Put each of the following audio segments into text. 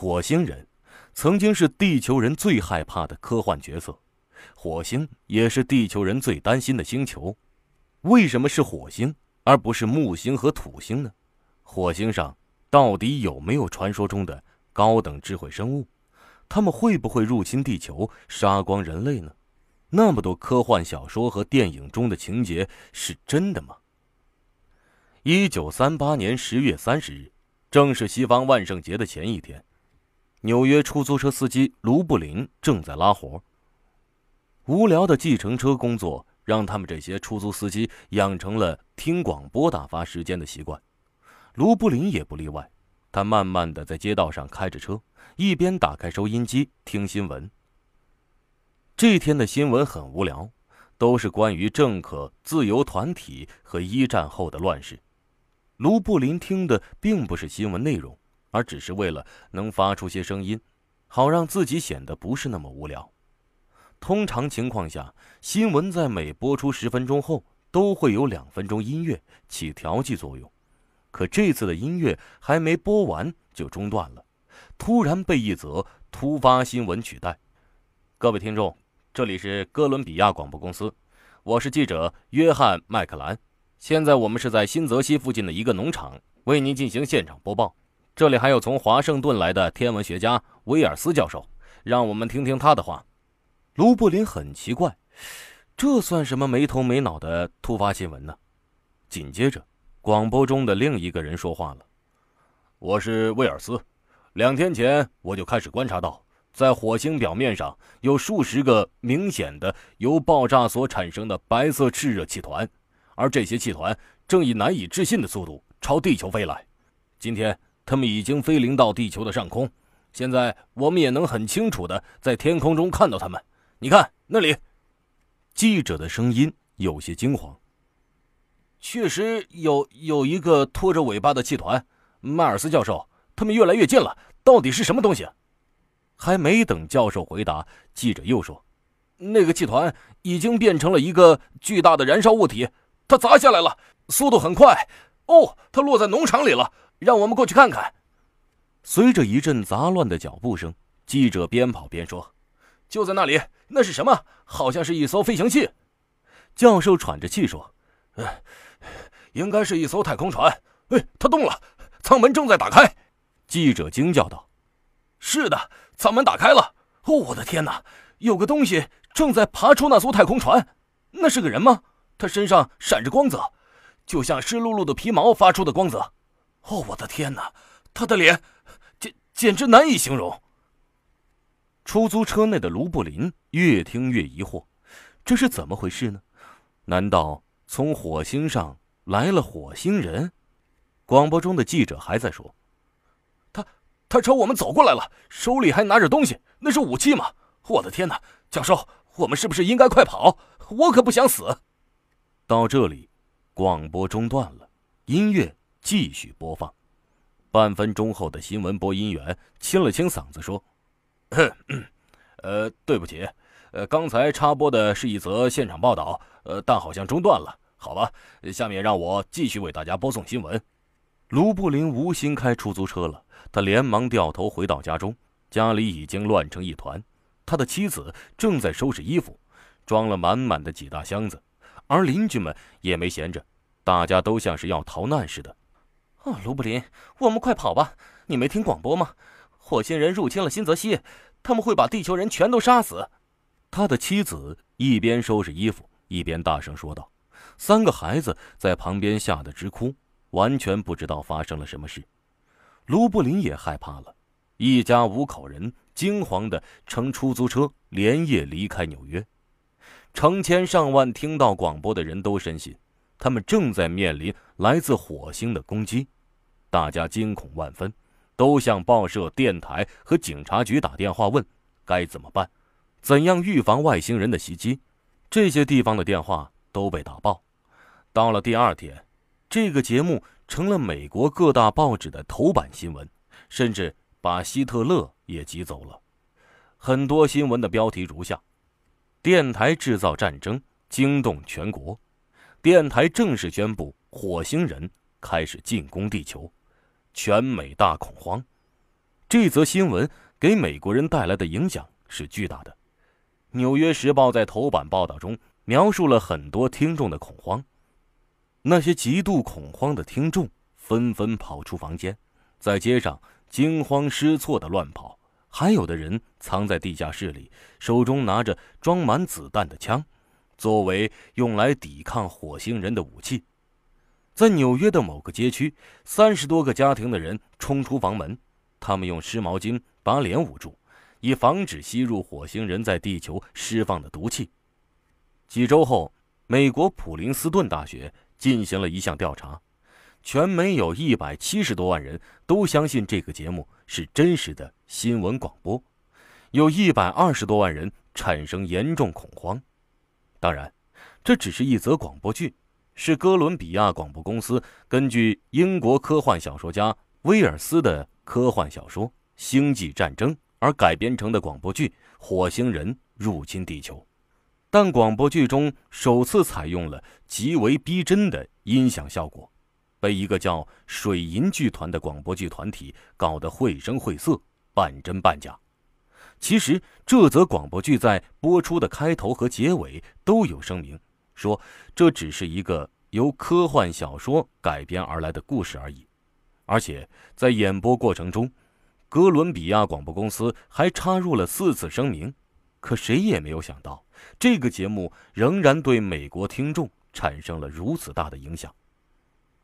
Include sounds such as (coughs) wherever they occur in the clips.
火星人曾经是地球人最害怕的科幻角色，火星也是地球人最担心的星球。为什么是火星而不是木星和土星呢？火星上到底有没有传说中的高等智慧生物？他们会不会入侵地球，杀光人类呢？那么多科幻小说和电影中的情节是真的吗？一九三八年十月三十日，正是西方万圣节的前一天。纽约出租车司机卢布林正在拉活。无聊的计程车工作让他们这些出租司机养成了听广播打发时间的习惯，卢布林也不例外。他慢慢的在街道上开着车，一边打开收音机听新闻。这天的新闻很无聊，都是关于政客、自由团体和一战后的乱世。卢布林听的并不是新闻内容。而只是为了能发出些声音，好让自己显得不是那么无聊。通常情况下，新闻在每播出十分钟后都会有两分钟音乐起调剂作用，可这次的音乐还没播完就中断了，突然被一则突发新闻取代。各位听众，这里是哥伦比亚广播公司，我是记者约翰·麦克兰，现在我们是在新泽西附近的一个农场为您进行现场播报。这里还有从华盛顿来的天文学家威尔斯教授，让我们听听他的话。卢布林很奇怪，这算什么没头没脑的突发新闻呢？紧接着，广播中的另一个人说话了：“我是威尔斯，两天前我就开始观察到，在火星表面上有数十个明显的由爆炸所产生的白色炽热气团，而这些气团正以难以置信的速度朝地球飞来。今天。”他们已经飞临到地球的上空，现在我们也能很清楚的在天空中看到他们。你看那里，记者的声音有些惊慌。确实有有一个拖着尾巴的气团，迈尔斯教授，他们越来越近了。到底是什么东西？还没等教授回答，记者又说：“那个气团已经变成了一个巨大的燃烧物体，它砸下来了，速度很快。哦，它落在农场里了。”让我们过去看看。随着一阵杂乱的脚步声，记者边跑边说：“就在那里，那是什么？好像是一艘飞行器。”教授喘着气说：“呃，应该是一艘太空船。哎，它动了，舱门正在打开。”记者惊叫道：“是的，舱门打开了！哦，我的天哪，有个东西正在爬出那艘太空船。那是个人吗？他身上闪着光泽，就像湿漉漉的皮毛发出的光泽。”哦，我的天哪！他的脸，简简直难以形容。出租车内的卢布林越听越疑惑，这是怎么回事呢？难道从火星上来了火星人？广播中的记者还在说：“他他朝我们走过来了，手里还拿着东西，那是武器吗？”我的天哪！教授，我们是不是应该快跑？我可不想死。到这里，广播中断了，音乐。继续播放。半分钟后的新闻播音员清了清嗓子说：“ (coughs) 呃，对不起，呃，刚才插播的是一则现场报道，呃，但好像中断了。好吧，下面让我继续为大家播送新闻。”卢布林无心开出租车了，他连忙掉头回到家中，家里已经乱成一团。他的妻子正在收拾衣服，装了满满的几大箱子，而邻居们也没闲着，大家都像是要逃难似的。哦，卢布林，我们快跑吧！你没听广播吗？火星人入侵了新泽西，他们会把地球人全都杀死。他的妻子一边收拾衣服，一边大声说道。三个孩子在旁边吓得直哭，完全不知道发生了什么事。卢布林也害怕了，一家五口人惊慌地乘出租车连夜离开纽约。成千上万听到广播的人都深信。他们正在面临来自火星的攻击，大家惊恐万分，都向报社、电台和警察局打电话问该怎么办，怎样预防外星人的袭击。这些地方的电话都被打爆。到了第二天，这个节目成了美国各大报纸的头版新闻，甚至把希特勒也挤走了。很多新闻的标题如下：电台制造战争，惊动全国。电台正式宣布，火星人开始进攻地球，全美大恐慌。这则新闻给美国人带来的影响是巨大的。《纽约时报》在头版报道中描述了很多听众的恐慌，那些极度恐慌的听众纷纷跑出房间，在街上惊慌失措的乱跑，还有的人藏在地下室里，手中拿着装满子弹的枪，作为用来抵抗火星人的武器。在纽约的某个街区，三十多个家庭的人冲出房门，他们用湿毛巾把脸捂住，以防止吸入火星人在地球释放的毒气。几周后，美国普林斯顿大学进行了一项调查，全美有一百七十多万人都相信这个节目是真实的新闻广播，有一百二十多万人产生严重恐慌。当然，这只是一则广播剧。是哥伦比亚广播公司根据英国科幻小说家威尔斯的科幻小说《星际战争》而改编成的广播剧《火星人入侵地球》，但广播剧中首次采用了极为逼真的音响效果，被一个叫水银剧团的广播剧团体搞得绘声绘色、半真半假。其实，这则广播剧在播出的开头和结尾都有声明。说这只是一个由科幻小说改编而来的故事而已，而且在演播过程中，哥伦比亚广播公司还插入了四次声明。可谁也没有想到，这个节目仍然对美国听众产生了如此大的影响。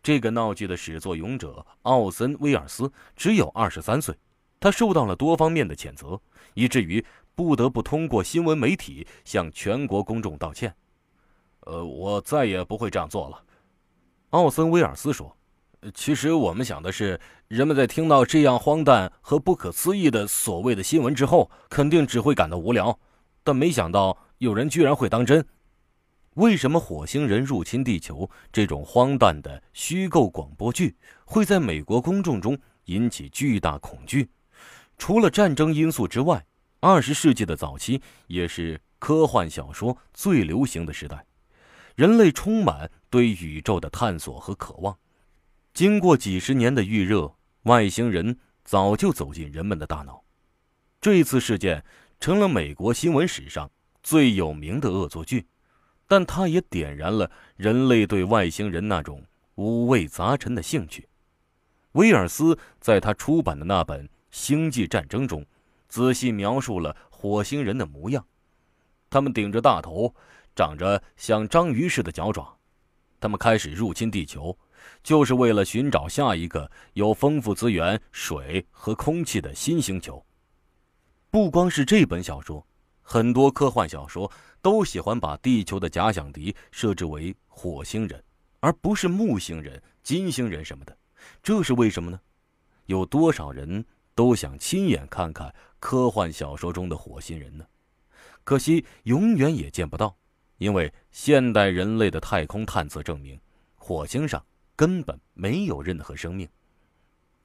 这个闹剧的始作俑者奥森·威尔斯只有二十三岁，他受到了多方面的谴责，以至于不得不通过新闻媒体向全国公众道歉。呃，我再也不会这样做了，奥森·威尔斯说。其实我们想的是，人们在听到这样荒诞和不可思议的所谓的新闻之后，肯定只会感到无聊，但没想到有人居然会当真。为什么火星人入侵地球这种荒诞的虚构广播剧会在美国公众中引起巨大恐惧？除了战争因素之外，二十世纪的早期也是科幻小说最流行的时代。人类充满对宇宙的探索和渴望，经过几十年的预热，外星人早就走进人们的大脑。这次事件成了美国新闻史上最有名的恶作剧，但它也点燃了人类对外星人那种五味杂陈的兴趣。威尔斯在他出版的那本《星际战争》中，仔细描述了火星人的模样，他们顶着大头。长着像章鱼似的脚爪，他们开始入侵地球，就是为了寻找下一个有丰富资源、水和空气的新星球。不光是这本小说，很多科幻小说都喜欢把地球的假想敌设置为火星人，而不是木星人、金星人什么的。这是为什么呢？有多少人都想亲眼看看科幻小说中的火星人呢？可惜永远也见不到。因为现代人类的太空探测证明，火星上根本没有任何生命。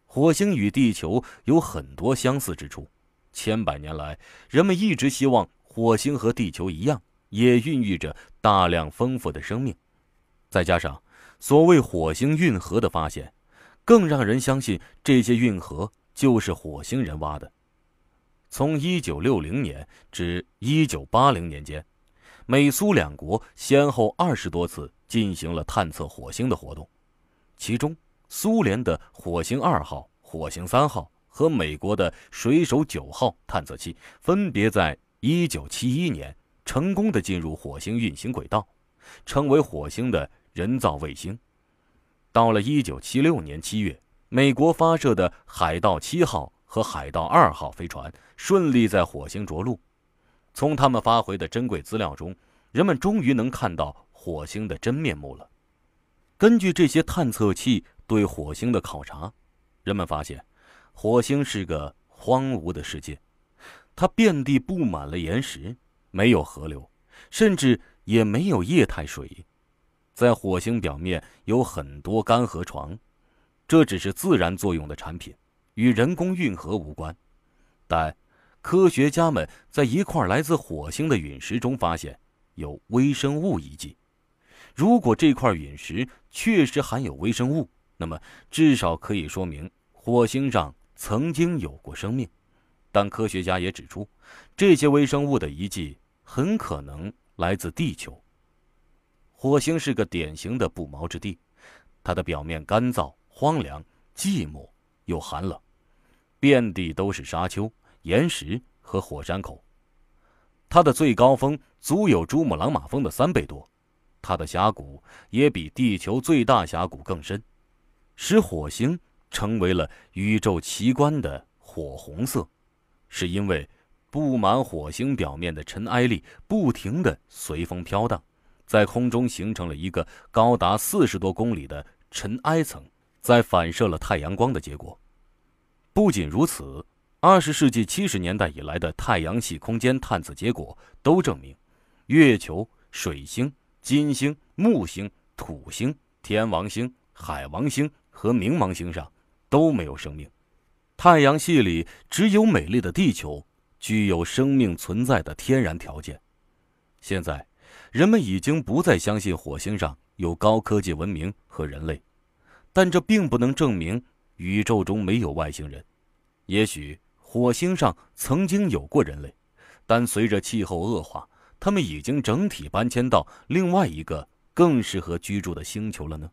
火星与地球有很多相似之处，千百年来，人们一直希望火星和地球一样，也孕育着大量丰富的生命。再加上所谓火星运河的发现，更让人相信这些运河就是火星人挖的。从1960年至1980年间。美苏两国先后二十多次进行了探测火星的活动，其中苏联的火星二号、火星三号和美国的水手九号探测器分别在1971年成功的进入火星运行轨道，成为火星的人造卫星。到了1976年7月，美国发射的海盗七号和海盗二号飞船顺利在火星着陆。从他们发回的珍贵资料中，人们终于能看到火星的真面目了。根据这些探测器对火星的考察，人们发现，火星是个荒芜的世界，它遍地布满了岩石，没有河流，甚至也没有液态水。在火星表面有很多干河床，这只是自然作用的产品，与人工运河无关。但科学家们在一块来自火星的陨石中发现有微生物遗迹。如果这块陨石确实含有微生物，那么至少可以说明火星上曾经有过生命，但科学家也指出，这些微生物的遗迹很可能来自地球。火星是个典型的不毛之地，它的表面干燥、荒凉、寂寞又寒冷，遍地都是沙丘、岩石和火山口。它的最高峰足有珠穆朗玛峰的三倍多，它的峡谷也比地球最大峡谷更深，使火星成为了宇宙奇观的火红色，是因为布满火星表面的尘埃粒不停地随风飘荡。在空中形成了一个高达四十多公里的尘埃层，在反射了太阳光的结果。不仅如此，二十世纪七十年代以来的太阳系空间探测结果都证明，月球、水星、金星、木星、土星、天王星、海王星和冥王星上都没有生命。太阳系里只有美丽的地球具有生命存在的天然条件。现在。人们已经不再相信火星上有高科技文明和人类，但这并不能证明宇宙中没有外星人。也许火星上曾经有过人类，但随着气候恶化，他们已经整体搬迁到另外一个更适合居住的星球了呢？